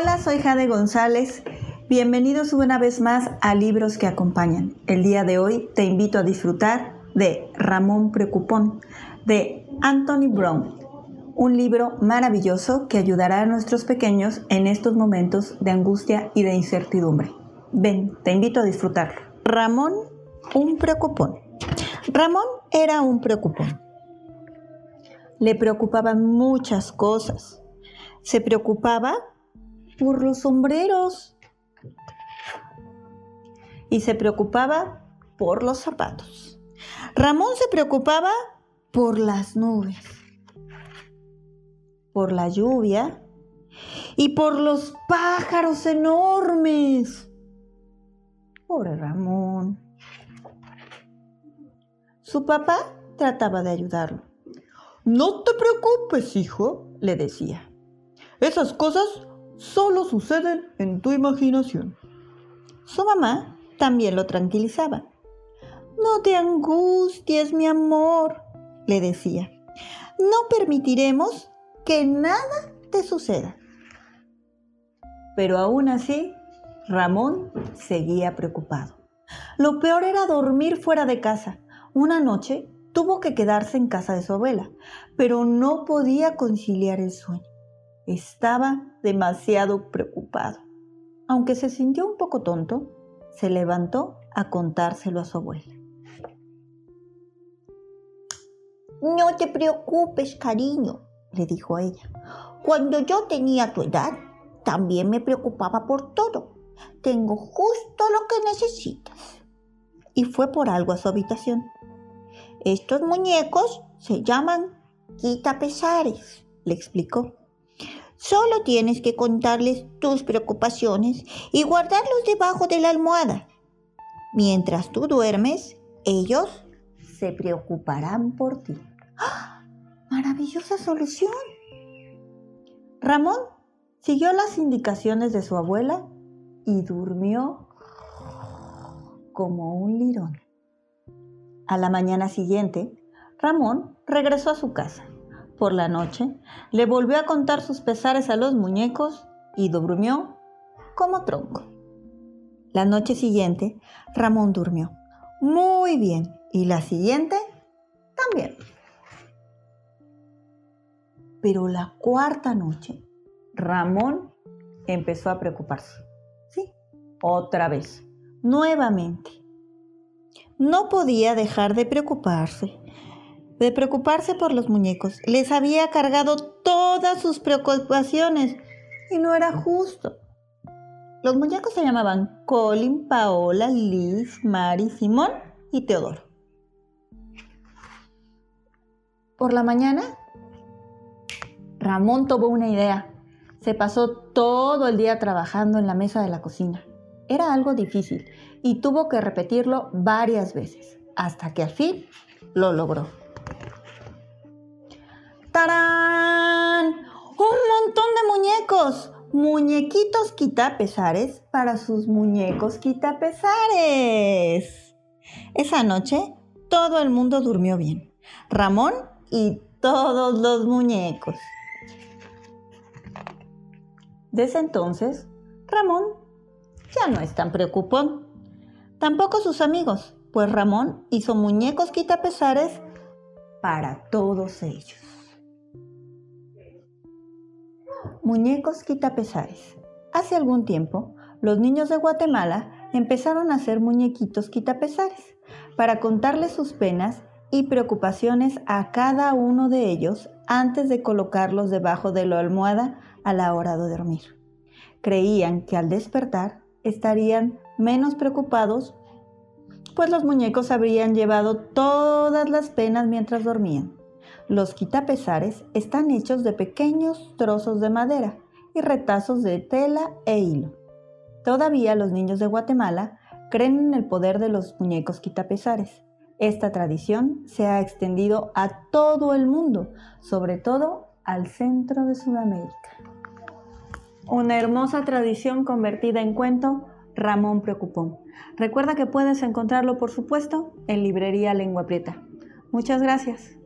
Hola, soy Jade González. Bienvenidos una vez más a Libros que Acompañan. El día de hoy te invito a disfrutar de Ramón Preocupón, de Anthony Brown, un libro maravilloso que ayudará a nuestros pequeños en estos momentos de angustia y de incertidumbre. Ven, te invito a disfrutarlo. Ramón, un preocupón. Ramón era un preocupón. Le preocupaban muchas cosas. Se preocupaba por los sombreros y se preocupaba por los zapatos. Ramón se preocupaba por las nubes, por la lluvia y por los pájaros enormes. Pobre Ramón. Su papá trataba de ayudarlo. No te preocupes, hijo, le decía. Esas cosas solo suceden en tu imaginación. Su mamá también lo tranquilizaba. No te angusties, mi amor, le decía. No permitiremos que nada te suceda. Pero aún así, Ramón seguía preocupado. Lo peor era dormir fuera de casa. Una noche tuvo que quedarse en casa de su abuela, pero no podía conciliar el sueño. Estaba demasiado preocupado. Aunque se sintió un poco tonto, se levantó a contárselo a su abuela. No te preocupes, cariño, le dijo ella. Cuando yo tenía tu edad, también me preocupaba por todo. Tengo justo lo que necesitas. Y fue por algo a su habitación. Estos muñecos se llaman quita pesares, le explicó. Solo tienes que contarles tus preocupaciones y guardarlos debajo de la almohada. Mientras tú duermes, ellos se preocuparán por ti. ¡Ah! ¡Maravillosa solución! Ramón siguió las indicaciones de su abuela y durmió como un lirón. A la mañana siguiente, Ramón regresó a su casa. Por la noche, le volvió a contar sus pesares a los muñecos y durmió como tronco. La noche siguiente, Ramón durmió muy bien y la siguiente también. Pero la cuarta noche, Ramón empezó a preocuparse. Sí, otra vez, nuevamente. No podía dejar de preocuparse de preocuparse por los muñecos. Les había cargado todas sus preocupaciones y no era justo. Los muñecos se llamaban Colin, Paola, Liz, Mari, Simón y Teodoro. Por la mañana, Ramón tuvo una idea. Se pasó todo el día trabajando en la mesa de la cocina. Era algo difícil y tuvo que repetirlo varias veces, hasta que al fin lo logró. Muñequitos quitapesares para sus muñecos quitapesares. Esa noche todo el mundo durmió bien. Ramón y todos los muñecos. Desde entonces, Ramón ya no es tan preocupón. Tampoco sus amigos, pues Ramón hizo muñecos quitapesares para todos ellos. Muñecos quitapesares. Hace algún tiempo, los niños de Guatemala empezaron a hacer muñequitos quitapesares para contarles sus penas y preocupaciones a cada uno de ellos antes de colocarlos debajo de la almohada a la hora de dormir. Creían que al despertar estarían menos preocupados, pues los muñecos habrían llevado todas las penas mientras dormían. Los quitapesares están hechos de pequeños trozos de madera y retazos de tela e hilo. Todavía los niños de Guatemala creen en el poder de los muñecos quitapesares. Esta tradición se ha extendido a todo el mundo, sobre todo al centro de Sudamérica. Una hermosa tradición convertida en cuento, Ramón Preocupón. Recuerda que puedes encontrarlo, por supuesto, en Librería Lengua Prieta. Muchas gracias.